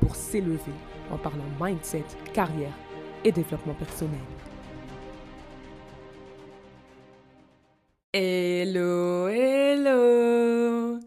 pour s'élever en parlant mindset, carrière et développement personnel. Hello, hello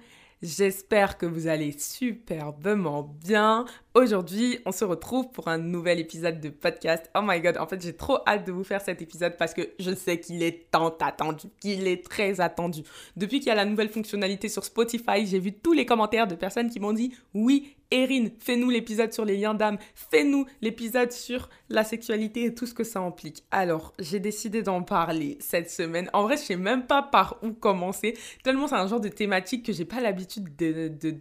J'espère que vous allez superbement bien. Aujourd'hui, on se retrouve pour un nouvel épisode de podcast. Oh my god, en fait, j'ai trop hâte de vous faire cet épisode parce que je sais qu'il est tant attendu, qu'il est très attendu. Depuis qu'il y a la nouvelle fonctionnalité sur Spotify, j'ai vu tous les commentaires de personnes qui m'ont dit oui, Erin, fais-nous l'épisode sur les liens d'âme, fais-nous l'épisode sur la sexualité et tout ce que ça implique. Alors, j'ai décidé d'en parler cette semaine. En vrai, je sais même pas par où commencer, tellement c'est un genre de thématique que j'ai pas l'habitude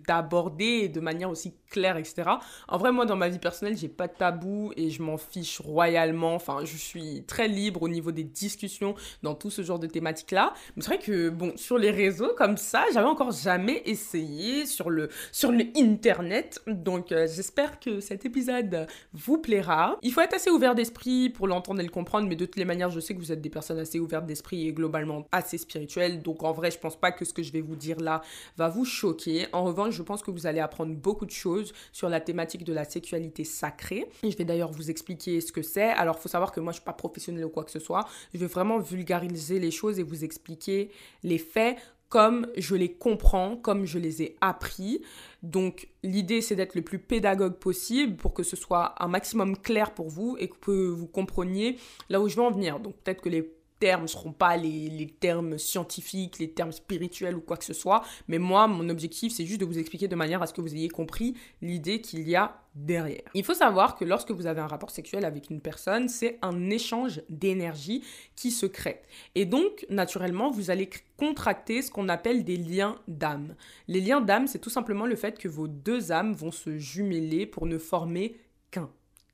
d'aborder de, de manière aussi claire, etc. En vrai, moi, dans ma vie personnelle, j'ai pas de tabou et je m'en fiche royalement. Enfin, je suis très libre au niveau des discussions dans tout ce genre de thématiques-là. Mais c'est vrai que, bon, sur les réseaux comme ça, j'avais encore jamais essayé sur le, sur le internet donc euh, j'espère que cet épisode vous plaira. Il faut être assez ouvert d'esprit pour l'entendre et le comprendre, mais de toutes les manières, je sais que vous êtes des personnes assez ouvertes d'esprit et globalement assez spirituelles. Donc en vrai, je pense pas que ce que je vais vous dire là va vous choquer. En revanche, je pense que vous allez apprendre beaucoup de choses sur la thématique de la sexualité sacrée. Je vais d'ailleurs vous expliquer ce que c'est. Alors faut savoir que moi je suis pas professionnelle ou quoi que ce soit. Je vais vraiment vulgariser les choses et vous expliquer les faits comme je les comprends, comme je les ai appris. Donc l'idée c'est d'être le plus pédagogue possible pour que ce soit un maximum clair pour vous et que vous compreniez là où je veux en venir. Donc peut-être que les termes seront pas les, termes scientifiques, les termes spirituels ou quoi que ce soit. Mais moi, mon objectif, c'est juste de vous expliquer de manière à ce que vous ayez compris l'idée qu'il y a derrière. Il faut savoir que lorsque vous avez un rapport sexuel avec une personne, c'est un échange d'énergie qui se crée. Et donc, naturellement, vous allez contracter ce qu'on appelle des liens d'âme. Les liens d'âme, c'est tout simplement le fait que vos deux âmes vont se jumeler pour ne former.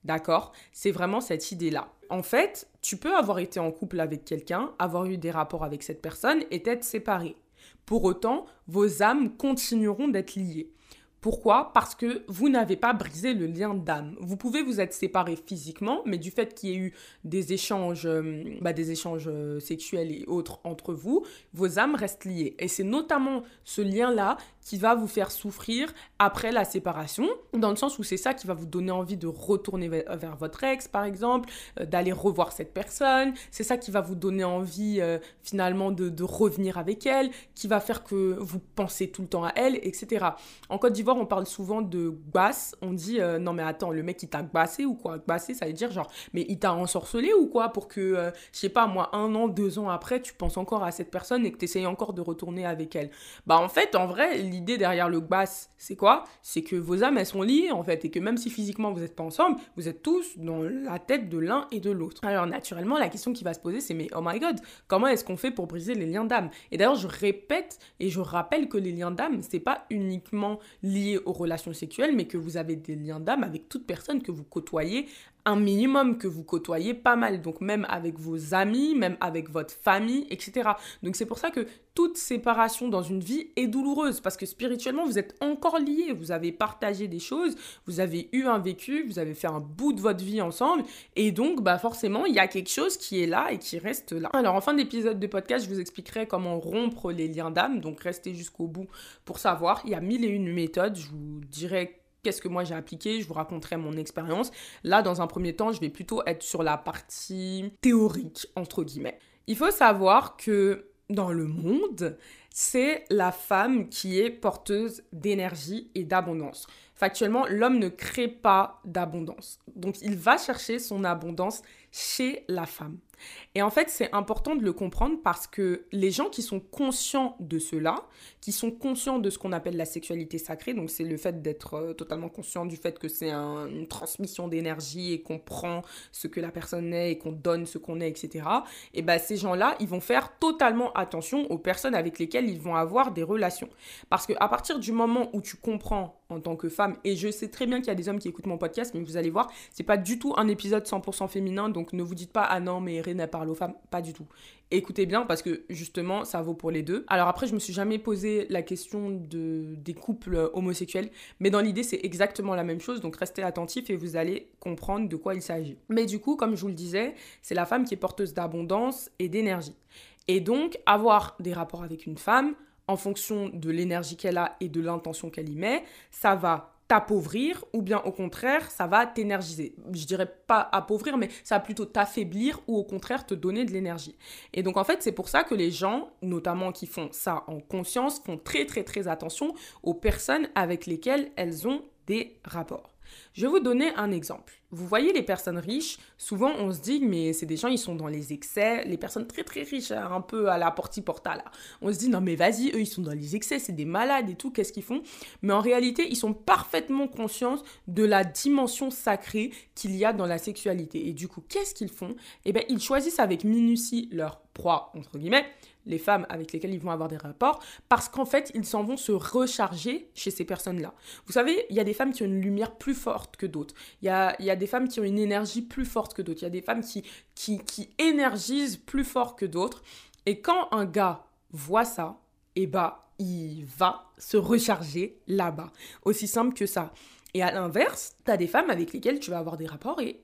D'accord? C'est vraiment cette idée-là. En fait, tu peux avoir été en couple avec quelqu'un, avoir eu des rapports avec cette personne et être séparé. Pour autant, vos âmes continueront d'être liées. Pourquoi? Parce que vous n'avez pas brisé le lien d'âme. Vous pouvez vous être séparés physiquement, mais du fait qu'il y ait eu des échanges, euh, bah, des échanges euh, sexuels et autres entre vous, vos âmes restent liées. Et c'est notamment ce lien-là qui va vous faire souffrir après la séparation, dans le sens où c'est ça qui va vous donner envie de retourner vers votre ex, par exemple, euh, d'aller revoir cette personne. C'est ça qui va vous donner envie finalement de, de revenir avec elle, qui va faire que vous pensez tout le temps à elle, etc. En Côte d'Ivoire, on parle souvent de basse. On dit euh, non, mais attends, le mec il t'a bassé ou quoi? Bassé, ça veut dire genre, mais il t'a ensorcelé ou quoi Pour que, euh, je sais pas, moi, un an, deux ans après, tu penses encore à cette personne et que tu essayes encore de retourner avec elle? Bah, en fait, en vrai, l'idée derrière le basse, c'est quoi? C'est que vos âmes, elles sont liées en fait et que même si physiquement vous n'êtes pas ensemble, vous êtes tous dans la tête de l'un et de l'autre. Alors, naturellement, la question qui va se poser, c'est mais oh my god, comment est-ce qu'on fait pour briser les liens d'âme? Et d'ailleurs, je répète et je rappelle que les liens d'âme, c'est pas uniquement lié aux relations sexuelles, mais que vous avez des liens d'âme avec toute personne que vous côtoyez, minimum que vous côtoyez pas mal. Donc même avec vos amis, même avec votre famille, etc. Donc c'est pour ça que toute séparation dans une vie est douloureuse, parce que spirituellement, vous êtes encore liés, vous avez partagé des choses, vous avez eu un vécu, vous avez fait un bout de votre vie ensemble, et donc bah forcément, il y a quelque chose qui est là et qui reste là. Alors en fin d'épisode de podcast, je vous expliquerai comment rompre les liens d'âme, donc restez jusqu'au bout pour savoir. Il y a mille et une méthodes je vous dirai qu'est-ce que moi j'ai appliqué, je vous raconterai mon expérience. Là, dans un premier temps, je vais plutôt être sur la partie théorique, entre guillemets. Il faut savoir que dans le monde, c'est la femme qui est porteuse d'énergie et d'abondance. Factuellement, l'homme ne crée pas d'abondance. Donc, il va chercher son abondance chez la femme. Et en fait, c'est important de le comprendre parce que les gens qui sont conscients de cela, qui sont conscients de ce qu'on appelle la sexualité sacrée, donc c'est le fait d'être euh, totalement conscient du fait que c'est une transmission d'énergie et qu'on prend ce que la personne est et qu'on donne ce qu'on est, etc. Et ben ces gens-là, ils vont faire totalement attention aux personnes avec lesquelles ils vont avoir des relations. Parce qu'à partir du moment où tu comprends en tant que femme, et je sais très bien qu'il y a des hommes qui écoutent mon podcast, mais vous allez voir, c'est pas du tout un épisode 100% féminin, donc ne vous dites pas ah non mais René parle aux femmes, pas du tout. Écoutez bien parce que justement ça vaut pour les deux. Alors après je me suis jamais posé la question de des couples homosexuels, mais dans l'idée c'est exactement la même chose, donc restez attentifs et vous allez comprendre de quoi il s'agit. Mais du coup comme je vous le disais, c'est la femme qui est porteuse d'abondance et d'énergie. Et donc avoir des rapports avec une femme en fonction de l'énergie qu'elle a et de l'intention qu'elle y met, ça va t'appauvrir ou bien au contraire ça va t'énergiser. Je dirais pas appauvrir mais ça va plutôt t'affaiblir ou au contraire te donner de l'énergie. Et donc en fait c'est pour ça que les gens notamment qui font ça en conscience font très très très attention aux personnes avec lesquelles elles ont des rapports. Je vais vous donner un exemple. Vous voyez les personnes riches, souvent on se dit mais c'est des gens ils sont dans les excès, les personnes très très riches hein, un peu à la porti porta là. On se dit non mais vas-y, eux ils sont dans les excès, c'est des malades et tout, qu'est-ce qu'ils font? Mais en réalité, ils sont parfaitement conscients de la dimension sacrée qu'il y a dans la sexualité. Et du coup, qu'est-ce qu'ils font? Eh bien, ils choisissent avec minutie leur proie entre guillemets les femmes avec lesquelles ils vont avoir des rapports, parce qu'en fait, ils s'en vont se recharger chez ces personnes-là. Vous savez, il y a des femmes qui ont une lumière plus forte que d'autres. Il y a, y a, des femmes qui ont une énergie plus forte que d'autres. Il y a des femmes qui, qui, qui énergisent plus fort que d'autres. Et quand un gars voit ça, eh bah, il va se recharger là-bas. Aussi simple que ça. Et à l'inverse, tu as des femmes avec lesquelles tu vas avoir des rapports et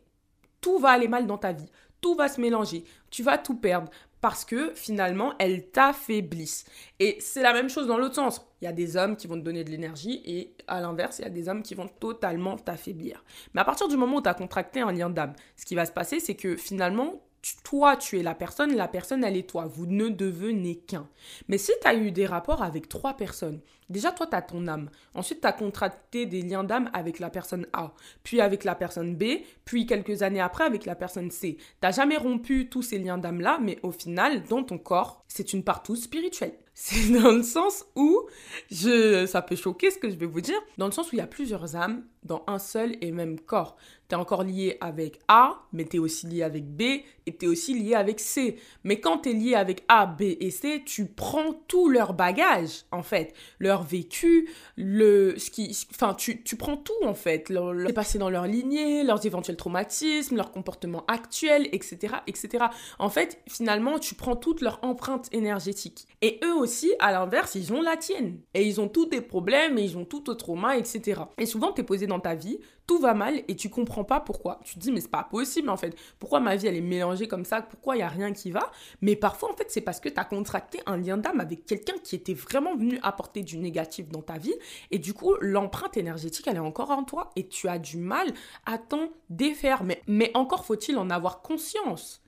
tout va aller mal dans ta vie. Tout va se mélanger. Tu vas tout perdre parce que finalement, elles t'affaiblissent. Et c'est la même chose dans l'autre sens. Il y a des hommes qui vont te donner de l'énergie et à l'inverse, il y a des hommes qui vont totalement t'affaiblir. Mais à partir du moment où tu as contracté un lien d'âme, ce qui va se passer, c'est que finalement, toi, tu es la personne, la personne, elle est toi. Vous ne devenez qu'un. Mais si tu as eu des rapports avec trois personnes, déjà, toi, tu as ton âme. Ensuite, tu as contracté des liens d'âme avec la personne A, puis avec la personne B, puis quelques années après avec la personne C. Tu jamais rompu tous ces liens d'âme-là, mais au final, dans ton corps, c'est une partout spirituelle. C'est dans le sens où, je, ça peut choquer ce que je vais vous dire, dans le sens où il y a plusieurs âmes dans un seul et même corps. Tu es encore lié avec A, mais tu es aussi lié avec B et tu es aussi lié avec C. Mais quand tu es lié avec A, B et C, tu prends tout leur bagage, en fait. Leur vécu, le, ce qui, enfin, tu, tu prends tout, en fait. Le, le passé dans leur lignée, leurs éventuels traumatismes, leur comportement actuel, etc., etc. En fait, finalement, tu prends toute leur empreinte énergétique. Et eux aussi, à l'inverse, ils ont la tienne. Et ils ont tous des problèmes, et ils ont tout au trauma, etc. Et souvent, tu es posé dans ta vie, tout va mal et tu comprends pas pourquoi. Tu te dis mais c'est pas possible en fait. Pourquoi ma vie elle est mélangée comme ça? Pourquoi il y a rien qui va? Mais parfois en fait c'est parce que tu as contracté un lien d'âme avec quelqu'un qui était vraiment venu apporter du négatif dans ta vie et du coup l'empreinte énergétique elle est encore en toi et tu as du mal à t'en défaire. Mais, mais encore faut-il en avoir conscience.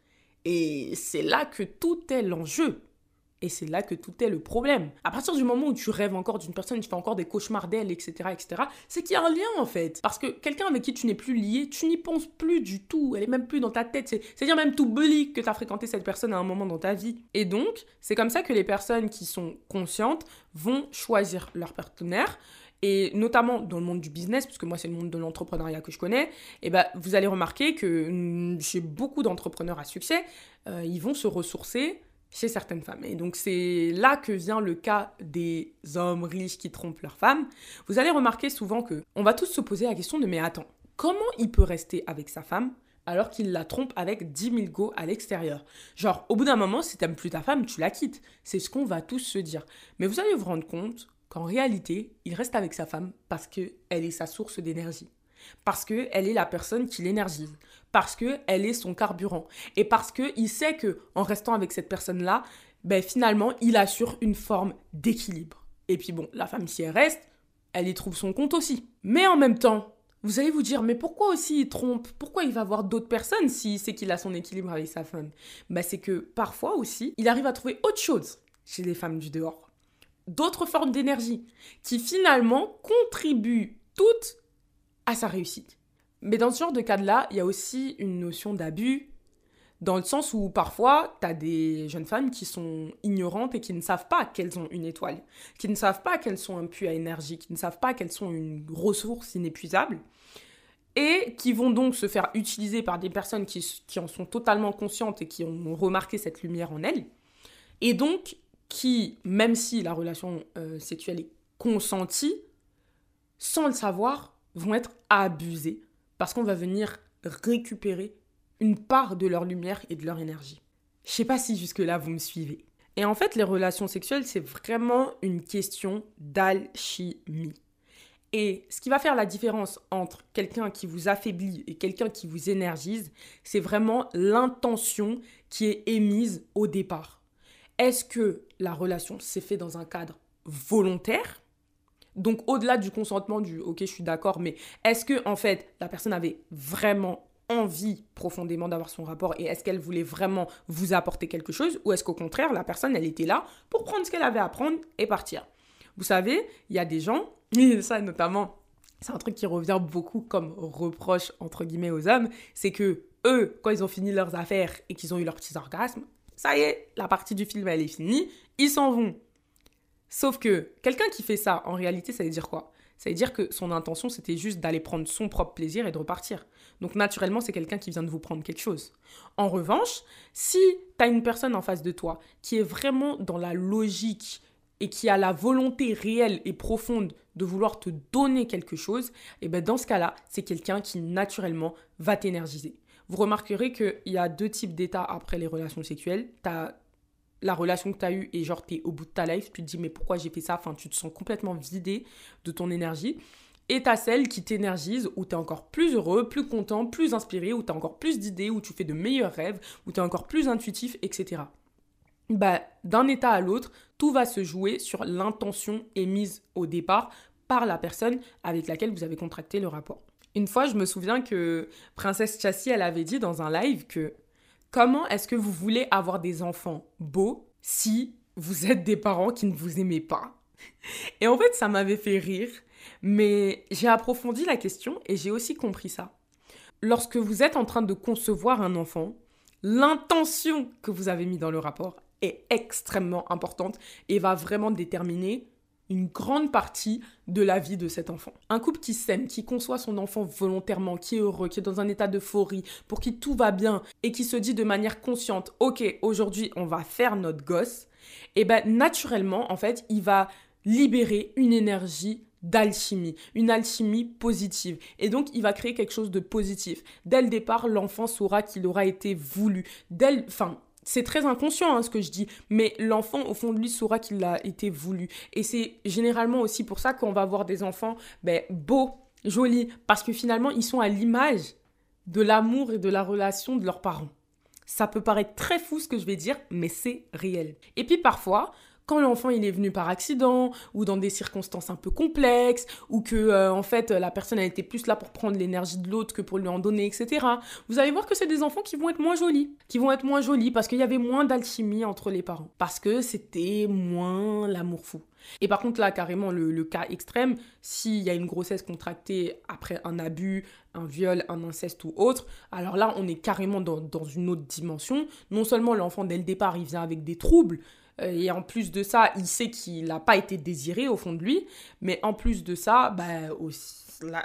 Et c'est là que tout est l'enjeu. Et c'est là que tout est le problème. À partir du moment où tu rêves encore d'une personne, tu fais encore des cauchemars d'elle, etc., etc., c'est qu'il y a un lien en fait. Parce que quelqu'un avec qui tu n'es plus lié, tu n'y penses plus du tout. Elle est même plus dans ta tête. C'est-à-dire même tout bully que tu as fréquenté cette personne à un moment dans ta vie. Et donc, c'est comme ça que les personnes qui sont conscientes vont choisir leur partenaire et notamment dans le monde du business, puisque moi c'est le monde de l'entrepreneuriat que je connais, et eh ben, vous allez remarquer que mm, chez beaucoup d'entrepreneurs à succès, euh, ils vont se ressourcer chez certaines femmes. Et donc c'est là que vient le cas des hommes riches qui trompent leurs femmes. Vous allez remarquer souvent que on va tous se poser la question de mais attends, comment il peut rester avec sa femme alors qu'il la trompe avec 10 000 go à l'extérieur? Genre, au bout d'un moment, si t'aimes plus ta femme, tu la quittes. C'est ce qu'on va tous se dire. Mais vous allez vous rendre compte qu'en réalité, il reste avec sa femme parce qu'elle est sa source d'énergie parce qu'elle est la personne qui l'énergise, parce qu'elle est son carburant, et parce qu'il sait que en restant avec cette personne-là, ben finalement, il assure une forme d'équilibre. Et puis bon, la femme, si elle reste, elle y trouve son compte aussi. Mais en même temps, vous allez vous dire, mais pourquoi aussi il trompe? Pourquoi il va voir d'autres personnes si c'est qu'il a son équilibre avec sa femme? Ben, C'est que parfois aussi, il arrive à trouver autre chose chez les femmes du dehors. D'autres formes d'énergie qui finalement contribuent toutes à sa réussite. Mais dans ce genre de cas-là, il y a aussi une notion d'abus, Dans le sens où parfois, tu as des jeunes femmes qui sont ignorantes et qui ne savent pas qu'elles ont une étoile, qui ne savent pas qu'elles sont un puits à énergie, qui ne savent pas qu'elles sont une ressource inépuisable, et qui vont donc se faire utiliser par des personnes qui, en sont totalement conscientes et qui ont remarqué cette lumière en elles, et donc qui, même si la relation euh, sexuelle est consentie, sans le savoir, vont être abusées, parce qu'on va venir récupérer une part de leur lumière et de leur énergie. Je sais pas si jusque-là vous me suivez. Et en fait, les relations sexuelles, c'est vraiment une question d'alchimie. Et ce qui va faire la différence entre quelqu'un qui vous affaiblit et quelqu'un qui vous énergise, c'est vraiment l'intention qui est émise au départ. Est-ce que la relation s'est faite dans un cadre volontaire donc au-delà du consentement du OK, je suis d'accord, mais est-ce que en fait la personne avait vraiment envie profondément d'avoir son rapport et est-ce qu'elle voulait vraiment vous apporter quelque chose ou est-ce qu'au contraire la personne elle était là pour prendre ce qu'elle avait à prendre et partir? Vous savez, il y a des gens, et ça notamment, c'est un truc qui revient beaucoup comme reproche entre guillemets aux hommes, c'est que eux, quand ils ont fini leurs affaires et qu'ils ont eu leurs petits orgasmes, ça y est, la partie du film elle est finie, ils s'en vont. Sauf que quelqu'un qui fait ça, en réalité, ça veut dire quoi? Ça veut dire que son intention, c'était juste d'aller prendre son propre plaisir et de repartir. Donc naturellement, c'est quelqu'un qui vient de vous prendre quelque chose. En revanche, si tu as une personne en face de toi qui est vraiment dans la logique et qui a la volonté réelle et profonde de vouloir te donner quelque chose, et eh ben dans ce cas-là, c'est quelqu'un qui naturellement va t'énergiser. Vous remarquerez qu'il y a deux types d'états après les relations sexuelles. La relation que tu as eue et genre tu es au bout de ta life, tu te dis mais pourquoi j'ai fait ça? Enfin, tu te sens complètement vidé de ton énergie. Et t'as celle qui t'énergise, où tu es encore plus heureux, plus content, plus inspiré, où tu as encore plus d'idées, où tu fais de meilleurs rêves, où tu es encore plus intuitif, etc. Bah, d'un état à l'autre, tout va se jouer sur l'intention émise au départ par la personne avec laquelle vous avez contracté le rapport. Une fois, je me souviens que Princesse Chassis, elle avait dit dans un live que comment est-ce que vous voulez avoir des enfants beaux si vous êtes des parents qui ne vous aimez pas? Et en fait, ça m'avait fait rire mais j'ai approfondi la question et j'ai aussi compris ça. Lorsque vous êtes en train de concevoir un enfant, l'intention que vous avez mis dans le rapport est extrêmement importante et va vraiment déterminer une grande partie de la vie de cet enfant. Un couple qui s'aime, qui conçoit son enfant volontairement, qui est heureux, qui est dans un état d'euphorie, pour qui tout va bien et qui se dit de manière consciente, ok, aujourd'hui on va faire notre gosse, et eh ben naturellement en fait il va libérer une énergie d'alchimie, une alchimie positive. Et donc, il va créer quelque chose de positif. Dès le départ, l'enfant saura qu'il aura été voulu. Dès Enfin, c'est très inconscient hein, ce que je dis, mais l'enfant au fond de lui saura qu'il a été voulu. Et c'est généralement aussi pour ça qu'on va voir des enfants ben, beaux, jolis, parce que finalement ils sont à l'image de l'amour et de la relation de leurs parents. Ça peut paraître très fou ce que je vais dire, mais c'est réel. Et puis parfois, quand l'enfant il est venu par accident ou dans des circonstances un peu complexes ou que euh, en fait la personne a été plus là pour prendre l'énergie de l'autre que pour lui en donner etc. Vous allez voir que c'est des enfants qui vont être moins jolis, qui vont être moins jolis parce qu'il y avait moins d'alchimie entre les parents, parce que c'était moins l'amour fou. Et par contre, là, carrément, le, cas extrême, s'il y a une grossesse contractée après un abus, un viol, un inceste ou autre, alors là, on est carrément dans, dans une autre dimension. Non seulement l'enfant, dès le départ, il vient avec des troubles, et en plus de ça, il sait qu'il n'a pas été désiré au fond de lui. Mais en plus de ça, bah, au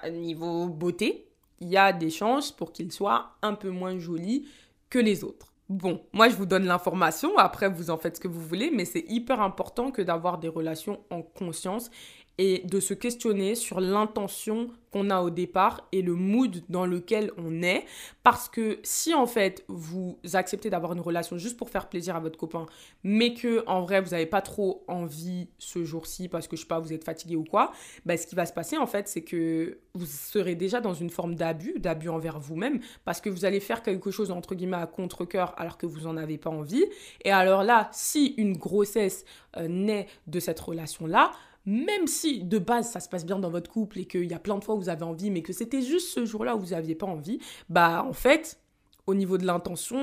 niveau beauté, il y a des chances pour qu'il soit un peu moins joli que les autres. Bon, moi je vous donne l'information, après vous en faites ce que vous voulez, mais c'est hyper important que d'avoir des relations en conscience et de se questionner sur l'intention qu'on a au départ et le mood dans lequel on est. Parce que si en fait vous acceptez d'avoir une relation juste pour faire plaisir à votre copain, mais que en vrai vous n'avez pas trop envie ce jour-ci parce que je sais pas, vous êtes fatigué ou quoi, bah, ce qui va se passer en fait c'est que vous serez déjà dans une forme d'abus, d'abus envers vous-même, parce que vous allez faire quelque chose entre guillemets à contre-coeur alors que vous n'en avez pas envie. Et alors là, si une grossesse euh, naît de cette relation-là, même si de base ça se passe bien dans votre couple et qu'il y a plein de fois où vous avez envie, mais que c'était juste ce jour-là où vous n'aviez pas envie, bah en fait, au niveau de l'intention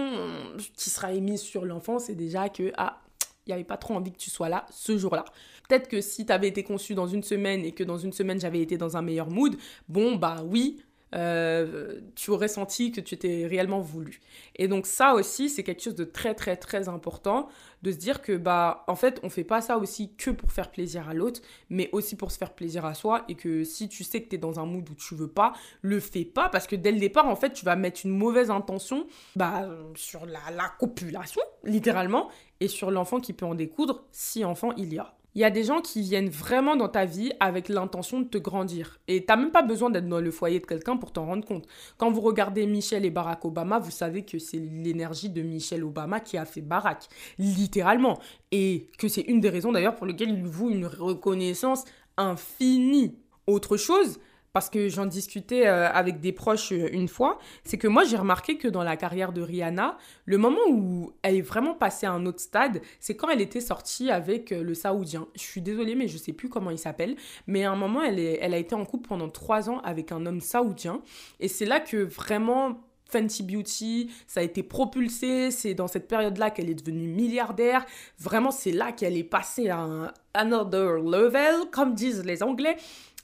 qui sera émise sur l'enfant, c'est déjà que, ah, il n'y avait pas trop envie que tu sois là ce jour-là. Peut-être que si tu avais été conçu dans une semaine et que dans une semaine j'avais été dans un meilleur mood, bon, bah oui, euh, tu aurais senti que tu étais réellement voulu. Et donc ça aussi, c'est quelque chose de très très très important de se dire que bah en fait, on fait pas ça aussi que pour faire plaisir à l'autre, mais aussi pour se faire plaisir à soi et que si tu sais que tu es dans un mood où tu veux pas, le fais pas parce que dès le départ en fait, tu vas mettre une mauvaise intention bah sur la, la copulation littéralement et sur l'enfant qui peut en découdre si enfant il y a. Il y a des gens qui viennent vraiment dans ta vie avec l'intention de te grandir. Et t'as même pas besoin d'être dans le foyer de quelqu'un pour t'en rendre compte. Quand vous regardez Michelle et Barack Obama, vous savez que c'est l'énergie de Michelle Obama qui a fait Barack, littéralement. Et que c'est une des raisons d'ailleurs pour lesquelles il vous une reconnaissance infinie. Autre chose, parce que j'en discutais euh, avec des proches euh, une fois, c'est que moi j'ai remarqué que dans la carrière de Rihanna, le moment où elle est vraiment passée à un autre stade, c'est quand elle était sortie avec euh, le Saoudien. Je suis désolée, mais je sais plus comment il s'appelle. Mais à un moment, elle, est, elle a été en couple pendant trois ans avec un homme saoudien. Et c'est là que vraiment Fenty Beauty, ça a été propulsé, c'est dans cette période-là qu'elle est devenue milliardaire. Vraiment, c'est là qu'elle est passée à un another level, comme disent les Anglais,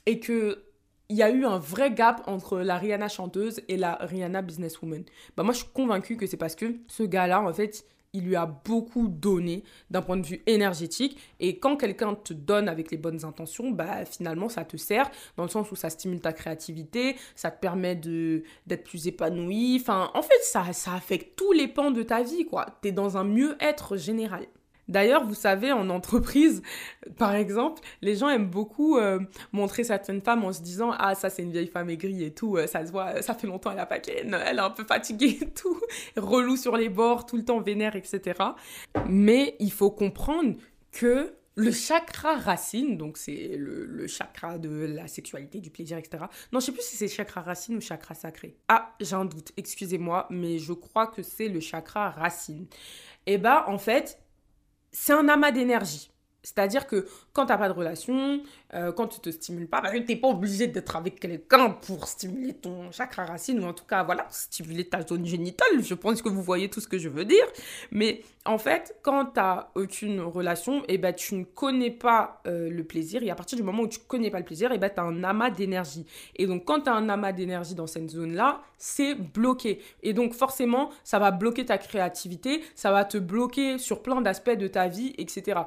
et que il y a eu un vrai gap entre la Rihanna chanteuse et la Rihanna businesswoman. Bah moi je suis convaincue que c'est parce que ce gars-là en fait, il lui a beaucoup donné d'un point de vue énergétique et quand quelqu'un te donne avec les bonnes intentions, bah finalement ça te sert dans le sens où ça stimule ta créativité, ça te permet de d'être plus épanoui, enfin en fait ça ça affecte tous les pans de ta vie quoi. Tu es dans un mieux-être général. D'ailleurs, vous savez, en entreprise, par exemple, les gens aiment beaucoup euh, montrer certaines femmes en se disant Ah, ça, c'est une vieille femme aigrie et tout, euh, ça se voit, ça fait longtemps, elle a pas elle est un peu fatiguée et tout, relou sur les bords, tout le temps vénère, etc. Mais il faut comprendre que le chakra racine, donc c'est le, chakra de la sexualité, du plaisir, etc. Non, je sais plus si c'est chakra racine ou chakra sacré. Ah, j'ai un doute, excusez-moi, mais je crois que c'est le chakra racine. Et eh bah, en fait, c'est un amas d'énergie. C'est-à-dire que quand tu n'as pas de relation, euh, quand tu te stimules pas, tu n'es pas obligé d'être avec quelqu'un pour stimuler ton chakra racine, ou en tout cas, voilà, stimuler ta zone génitale. Je pense que vous voyez tout ce que je veux dire. Mais en fait, quand tu n'as aucune relation, et eh ben, tu ne connais pas euh, le plaisir. Et à partir du moment où tu connais pas le plaisir, et eh ben, tu as un amas d'énergie. Et donc, quand tu as un amas d'énergie dans cette zone-là, c'est bloqué. Et donc, forcément, ça va bloquer ta créativité, ça va te bloquer sur plein d'aspects de ta vie, etc.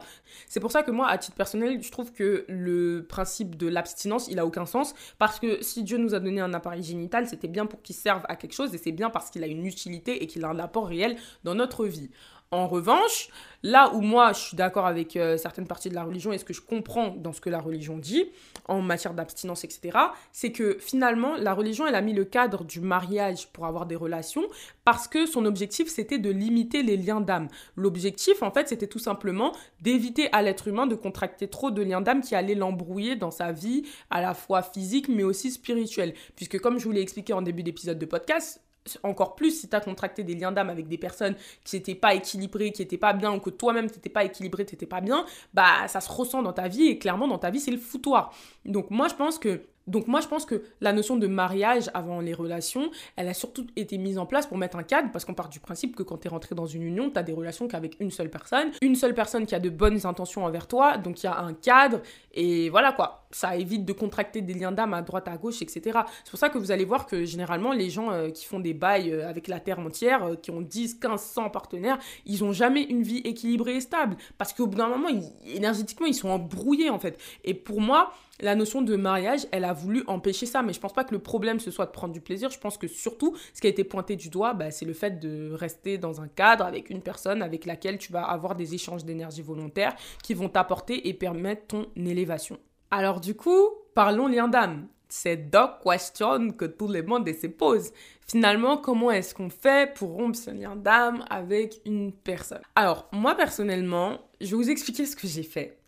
C'est pour ça que moi, à titre personnel, je trouve que le principe de l'abstinence, il a aucun sens. Parce que si Dieu nous a donné un appareil génital, c'était bien pour qu'il serve à quelque chose et c'est bien parce qu'il a une utilité et qu'il a un apport réel dans notre vie. En revanche, là où moi je suis d'accord avec euh, certaines parties de la religion et ce que je comprends dans ce que la religion dit en matière d'abstinence, etc., c'est que finalement la religion elle a mis le cadre du mariage pour avoir des relations parce que son objectif c'était de limiter les liens d'âme. L'objectif en fait c'était tout simplement d'éviter à l'être humain de contracter trop de liens d'âme qui allaient l'embrouiller dans sa vie à la fois physique mais aussi spirituelle. Puisque comme je vous l'ai expliqué en début d'épisode de podcast, encore plus si tu as contracté des liens d'âme avec des personnes qui n'étaient pas équilibrées, qui n'étaient pas bien, ou que toi-même tu n'étais pas équilibré, tu n'étais pas bien, bah ça se ressent dans ta vie et clairement dans ta vie c'est le foutoir. Donc moi je pense que donc moi je pense que la notion de mariage avant les relations, elle a surtout été mise en place pour mettre un cadre, parce qu'on part du principe que quand tu es rentré dans une union, tu as des relations qu'avec une seule personne, une seule personne qui a de bonnes intentions envers toi, donc il y a un cadre, et voilà quoi, ça évite de contracter des liens d'âme à droite, à gauche, etc. C'est pour ça que vous allez voir que généralement les gens euh, qui font des bails euh, avec la terre entière, euh, qui ont 10, 15, 100 partenaires, ils ont jamais une vie équilibrée et stable, parce qu'au bout d'un moment, énergétiquement, ils sont embrouillés en fait. Et pour moi, la notion de mariage, elle a voulu empêcher ça, mais je pense pas que le problème ce soit de prendre du plaisir. Je pense que surtout, ce qui a été pointé du doigt, bah, c'est le fait de rester dans un cadre avec une personne avec laquelle tu vas avoir des échanges d'énergie volontaire qui vont t'apporter et permettre ton élévation. Alors du coup, parlons lien d'âme. C'est deux questions que tout le monde se pose. Finalement, comment est-ce qu'on fait pour rompre ce lien d'âme avec une personne? Alors, moi personnellement, je vais vous expliquer ce que j'ai fait.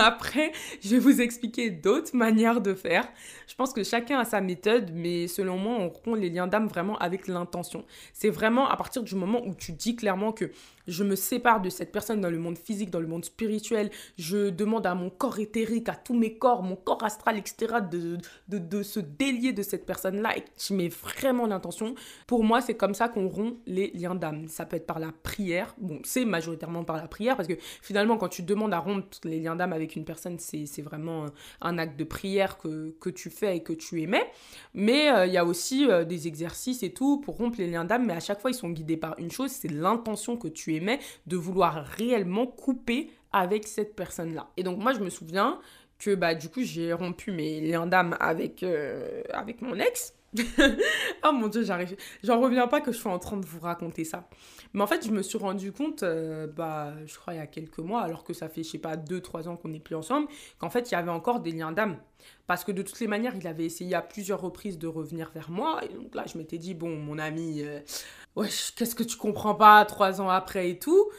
après, je vais vous expliquer d'autres manières de faire. Je pense que chacun a sa méthode, mais selon moi, on rompt les liens d'âme vraiment avec l'intention. C'est vraiment à partir du moment où tu dis clairement que je me sépare de cette personne dans le monde physique, dans le monde spirituel, je demande à mon corps éthérique, à tous mes corps, mon corps astral, etc., de, de, de se délier de cette personne-là et tu mets vraiment l'intention. Pour moi, c'est comme ça qu'on rompt les liens d'âme. Ça peut être par la prière. Bon, c'est majoritairement par la prière parce que finalement, quand tu demandes à rompre les liens d'âme avec une personne, c'est vraiment un acte de prière que, que, tu fais et que tu émets. Mais il y a aussi des exercices et tout pour rompre les liens d'âme, mais à chaque fois, ils sont guidés par une chose, c'est l'intention que tu émets de vouloir réellement couper avec cette personne-là. Et donc moi, je me souviens que bah du coup, j'ai rompu mes liens d'âme avec, avec mon ex oh mon dieu, j'arrive. J'en reviens pas que je sois en train de vous raconter ça. Mais en fait, je me suis rendu compte, euh, bah, je crois il y a quelques mois, alors que ça fait, je sais pas, 2-3 ans qu'on n'est plus ensemble, qu'en fait, il y avait encore des liens d'âme. Parce que de toutes les manières, il avait essayé à plusieurs reprises de revenir vers moi. Et donc là, je m'étais dit, bon, mon ami, euh, qu'est-ce que tu comprends pas trois ans après et tout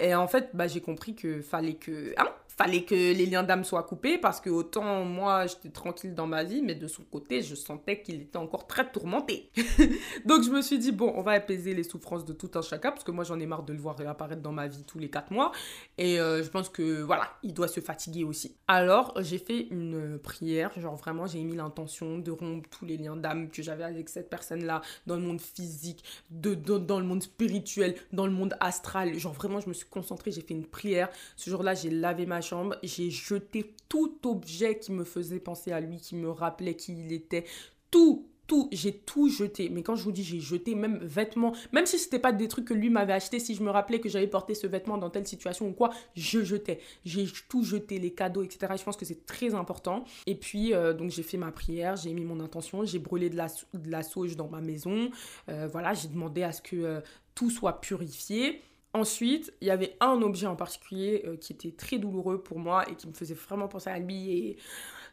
Et en fait, bah, j'ai compris que fallait que. Hein fallait que les liens d'âme soient coupés parce que autant moi j'étais tranquille dans ma vie, mais de son côté je sentais qu'il était encore très tourmenté. Donc je me suis dit bon, on va apaiser les souffrances de tout un chacun parce que moi j'en ai marre de le voir réapparaître dans ma vie tous les quatre mois et euh, je pense que voilà, il doit se fatiguer aussi. Alors j'ai fait une prière, genre vraiment j'ai mis l'intention de rompre tous les liens d'âme que j'avais avec cette personne-là dans le monde physique, de, dans le monde spirituel, dans le monde astral. Genre vraiment je me suis concentrée, j'ai fait une prière. Ce jour-là j'ai lavé ma j'ai jeté tout objet qui me faisait penser à lui, qui me rappelait qui il était, tout, tout, j'ai tout jeté. Mais quand je vous dis j'ai jeté, même vêtements, même si c'était pas des trucs que lui m'avait acheté, si je me rappelais que j'avais porté ce vêtement dans telle situation ou quoi, je jetais. J'ai tout jeté, les cadeaux, etc. je pense que c'est très important. Et puis, euh, donc j'ai fait ma prière, j'ai mis mon intention, j'ai brûlé de la, de la sauge dans ma maison. Euh, voilà, j'ai demandé à ce que euh, tout soit purifié. Ensuite, il y avait un objet en particulier euh, qui était très douloureux pour moi et qui me faisait vraiment penser à lui et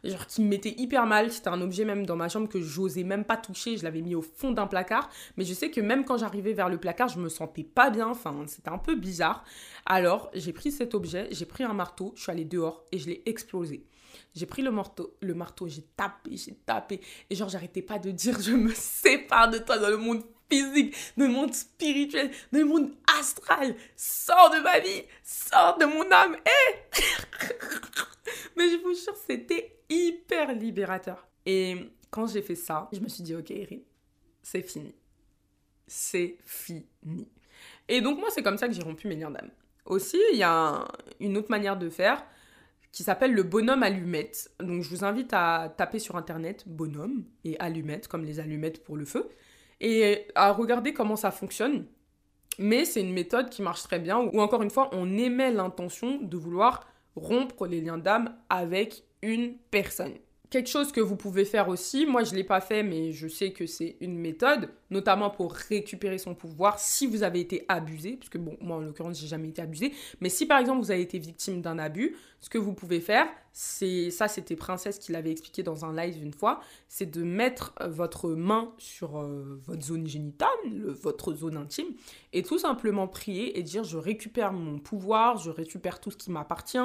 genre qui me mettait hyper mal. C'était un objet même dans ma chambre que j'osais même pas toucher. Je l'avais mis au fond d'un placard. Mais je sais que même quand j'arrivais vers le placard, je me sentais pas bien. Enfin, c'était un peu bizarre. Alors, j'ai pris cet objet, j'ai pris un marteau, je suis allée dehors et je l'ai explosé. J'ai pris le marteau, le marteau, j'ai tapé, j'ai tapé. Et genre, j'arrêtais pas de dire, je me sépare de toi dans le monde physique, le monde spirituel, le monde astral. Sors de ma vie, sors de mon âme. Eh Mais je vous jure, c'était hyper libérateur. Et quand j'ai fait ça, je me suis dit, ok, Erin, c'est fini. C'est fini. Et donc, moi, c'est comme ça que j'ai rompu mes liens d'âme. Aussi, il y a une autre manière de faire qui s'appelle le bonhomme allumette. Donc, je vous invite à taper sur internet bonhomme et allumette, comme les allumettes pour le feu et à regarder comment ça fonctionne. Mais c'est une méthode qui marche très bien, où encore une fois, on émet l'intention de vouloir rompre les liens d'âme avec une personne. Quelque chose que vous pouvez faire aussi, moi je ne l'ai pas fait, mais je sais que c'est une méthode, notamment pour récupérer son pouvoir si vous avez été abusé, puisque bon, moi en l'occurrence j'ai jamais été abusé, mais si par exemple vous avez été victime d'un abus, ce que vous pouvez faire, c'est ça c'était Princesse qui l'avait expliqué dans un live une fois, c'est de mettre euh, votre main sur euh, votre zone génitale, votre zone intime, et tout simplement prier et dire je récupère mon pouvoir, je récupère tout ce qui m'appartient,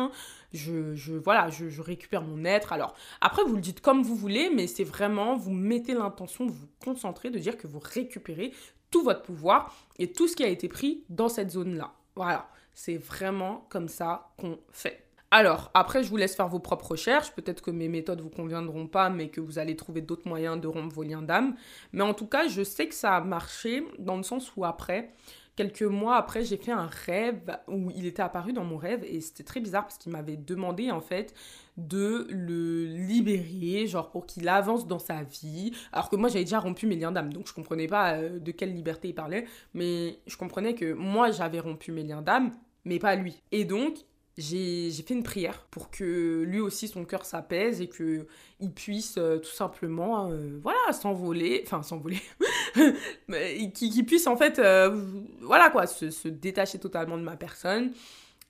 je, je, voilà, je, je, récupère mon être. Alors après vous le dites comme vous voulez, mais c'est vraiment vous mettez l'intention de vous concentrer, de dire que vous récupérez tout votre pouvoir et tout ce qui a été pris dans cette zone là. Voilà, c'est vraiment comme ça qu'on fait. Alors, après, je vous laisse faire vos propres recherches. Peut-être que mes méthodes vous conviendront pas, mais que vous allez trouver d'autres moyens de rompre vos liens d'âme. Mais en tout cas, je sais que ça a marché dans le sens où après, quelques mois après, j'ai fait un rêve où il était apparu dans mon rêve et c'était très bizarre parce qu'il m'avait demandé en fait de le libérer, genre pour qu'il avance dans sa vie. Alors que moi j'avais déjà rompu mes liens d'âme, donc je comprenais pas euh, de quelle liberté il parlait, mais je comprenais que moi j'avais rompu mes liens d'âme, mais pas lui. Et donc j'ai fait une prière pour que lui aussi son cœur s'apaise et que il puisse euh, tout simplement euh, voilà s'envoler enfin s'envoler. Qu'il puisse en fait euh, voilà quoi se, se, détacher totalement de ma personne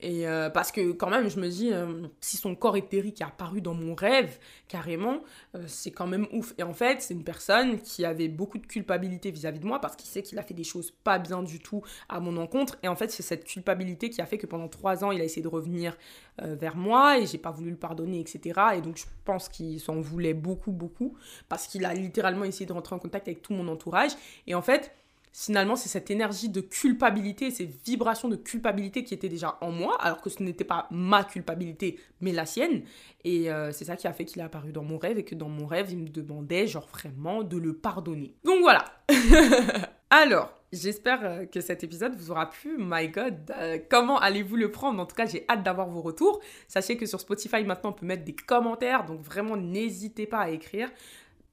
et euh, parce que quand même, je me dis, euh, si son corps éthérique est apparu dans mon rêve, carrément, euh, c'est quand même ouf. Et en fait, c'est une personne qui avait beaucoup de culpabilité vis-à-vis de moi parce qu'il sait qu'il a fait des choses pas bien du tout à mon encontre. Et en fait, c'est cette culpabilité qui a fait que pendant trois ans, il a essayé de revenir vers moi et j'ai pas voulu le pardonner, etc. Et donc, je pense qu'il s'en voulait beaucoup, beaucoup parce qu'il a littéralement essayé de rentrer en contact avec tout mon entourage. Et en fait, finalement, c'est cette énergie de culpabilité, ces vibrations de culpabilité qui étaient déjà en moi, alors que ce n'était pas ma culpabilité, mais la sienne. Et euh, c'est ça qui a fait qu'il est apparu dans mon rêve et que dans mon rêve, il me demandait, genre vraiment, de le pardonner. Donc voilà. alors, J'espère euh, que cet épisode vous aura plu. My God, euh, comment allez-vous le prendre? En tout cas, j'ai hâte d'avoir vos retours. Sachez que sur Spotify, maintenant, on peut mettre des commentaires. Donc vraiment, n'hésitez pas à écrire.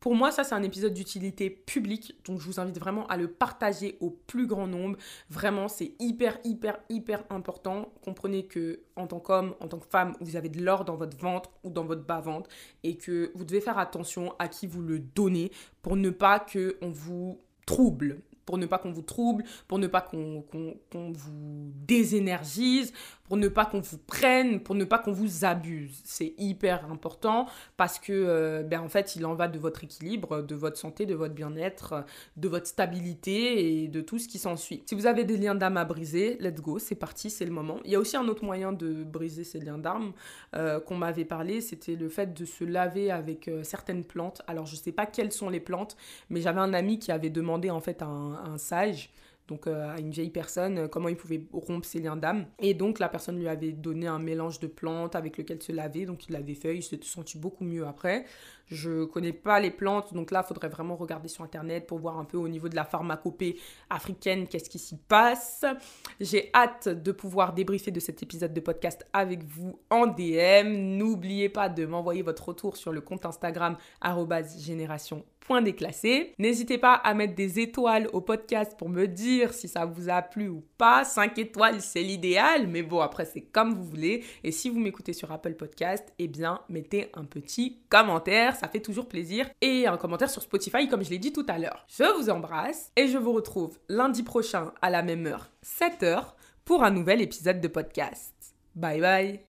Pour moi, ça, c'est un épisode d'utilité publique. Donc, je vous invite vraiment à le partager au plus grand nombre. Vraiment, c'est hyper, hyper, hyper important. Comprenez que, en tant qu'homme, en tant que femme, vous avez de l'or dans votre ventre ou dans votre bas-ventre et que vous devez faire attention à qui vous le donnez pour ne pas qu'on vous trouble pour ne pas qu'on vous trouble, pour ne pas qu'on vous désénergise, pour ne pas qu'on vous prenne, pour ne pas qu'on vous abuse. C'est hyper important parce que, euh, ben, en fait, il en va de votre équilibre, de votre santé, de votre bien-être, de votre stabilité et de tout ce qui s'ensuit. Si vous avez des liens d'âme à briser, let's go, c'est parti, c'est le moment. Il y a aussi un autre moyen de briser ces liens d'âme euh, qu'on m'avait parlé, c'était le fait de se laver avec euh, certaines plantes. Alors, je sais pas quelles sont les plantes, mais j'avais un ami qui avait demandé en fait à un sage donc euh, à une vieille personne, euh, comment il pouvait rompre ses liens d'âme. Et donc la personne lui avait donné un mélange de plantes avec lequel se laver, donc il l'avait fait, il s'est senti beaucoup mieux après. Je connais pas les plantes, donc là, il faudrait vraiment regarder sur Internet pour voir un peu au niveau de la pharmacopée africaine qu'est-ce qui s'y passe. J'ai hâte de pouvoir débriefer de cet épisode de podcast avec vous en DM. N'oubliez pas de m'envoyer votre retour sur le compte Instagram génération. N'hésitez pas à mettre des étoiles au podcast pour me dire si ça vous a plu ou pas. 5 étoiles, c'est l'idéal, mais bon, après, c'est comme vous voulez. Et si vous m'écoutez sur Apple Podcast, eh bien, mettez un petit ça fait toujours plaisir. Et un commentaire sur Spotify, comme je l'ai dit tout à l'heure. Je vous embrasse et je vous retrouve lundi prochain à la même heure, 7h, pour un nouvel épisode de podcast. Bye bye